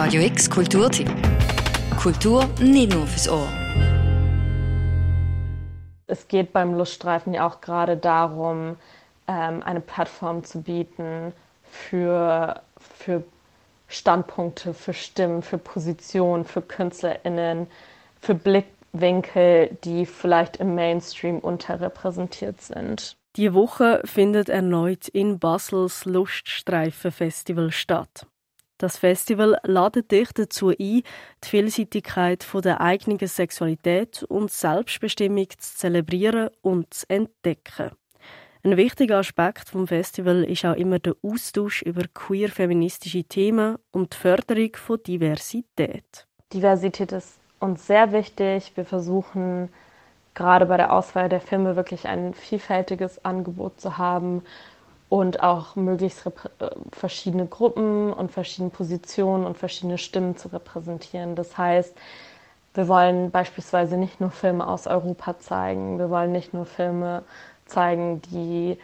Radio X Kulturtipp. Kultur nicht nur fürs Ohr. Es geht beim Luststreifen ja auch gerade darum, ähm, eine Plattform zu bieten für, für Standpunkte, für Stimmen, für Positionen, für KünstlerInnen, für Blickwinkel, die vielleicht im Mainstream unterrepräsentiert sind. Die Woche findet erneut in Basels Luststreifen-Festival statt. Das Festival ladet dich dazu ein, die Vielseitigkeit der eigenen Sexualität und Selbstbestimmung zu zelebrieren und zu entdecken. Ein wichtiger Aspekt vom Festival ist auch immer der Austausch über queer-feministische Themen und die Förderung von Diversität. Diversität ist uns sehr wichtig. Wir versuchen gerade bei der Auswahl der Filme wirklich ein vielfältiges Angebot zu haben und auch möglichst äh, verschiedene Gruppen und verschiedene Positionen und verschiedene Stimmen zu repräsentieren. Das heißt, wir wollen beispielsweise nicht nur Filme aus Europa zeigen, wir wollen nicht nur Filme zeigen, die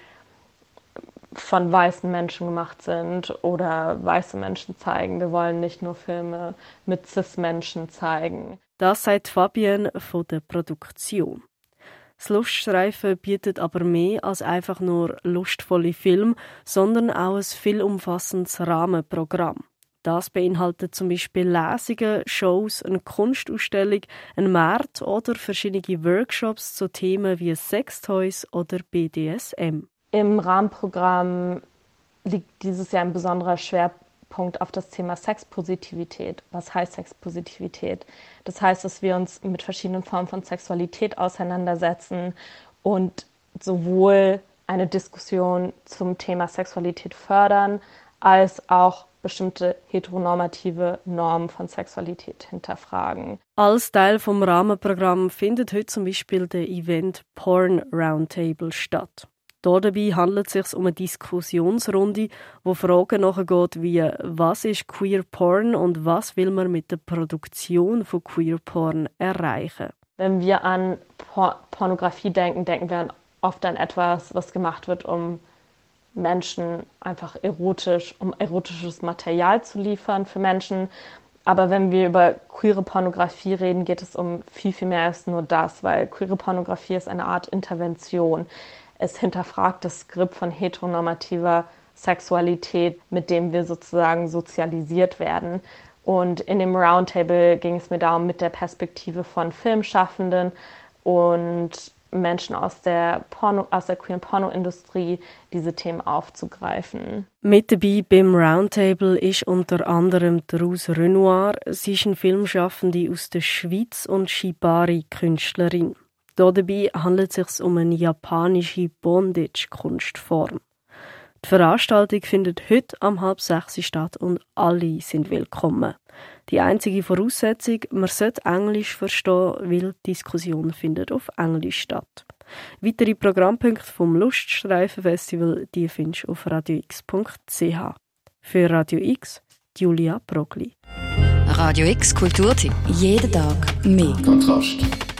von weißen Menschen gemacht sind oder weiße Menschen zeigen. Wir wollen nicht nur Filme mit cis-Menschen zeigen. Das sagt Fabienne von der Produktion. Das Luststreifen bietet aber mehr als einfach nur lustvolle Filme, sondern auch ein viel umfassendes Rahmenprogramm. Das beinhaltet zum Beispiel Lesungen, Shows, eine Kunstausstellung, ein Markt oder verschiedene Workshops zu Themen wie Sextoys oder BDSM. Im Rahmenprogramm liegt dieses Jahr ein besonderer Schwerpunkt Punkt auf das Thema Sexpositivität. Was heißt Sexpositivität? Das heißt, dass wir uns mit verschiedenen Formen von Sexualität auseinandersetzen und sowohl eine Diskussion zum Thema Sexualität fördern, als auch bestimmte heteronormative Normen von Sexualität hinterfragen. Als Teil vom Rahmenprogramm findet heute zum Beispiel der Event Porn Roundtable statt. Dabei handelt es sich um eine Diskussionsrunde, wo Fragen nachgeht wie was ist Queer Porn und was will man mit der Produktion von Queer Porn erreichen. Wenn wir an Por Pornografie denken, denken wir oft an etwas, was gemacht wird, um Menschen einfach erotisch, um erotisches Material zu liefern für Menschen. Aber wenn wir über queere Pornografie reden, geht es um viel, viel mehr als nur das, weil queere Pornografie ist eine Art Intervention es hinterfragt das Skript von heteronormativer Sexualität, mit dem wir sozusagen sozialisiert werden. Und in dem Roundtable ging es mir darum, mit der Perspektive von Filmschaffenden und Menschen aus der, Porno, aus der queeren Pornoindustrie diese Themen aufzugreifen. Mit dabei beim Roundtable ist unter anderem Rose Renoir. Sie ist eine Filmschaffende aus der Schweiz und Shibari-Künstlerin. Dabei handelt es sich um eine japanische Bondage-Kunstform. Die Veranstaltung findet heute am halb sechs statt und alle sind willkommen. Die einzige Voraussetzung, man sollte Englisch verstehen, weil die Diskussion findet auf Englisch statt. Weitere Programmpunkte vom Luststreifenfestival die findest du auf radiox.ch. Für Radio X, Julia Brogli. Radio X Kulturtipp. Jeden Tag mehr. Kontrast.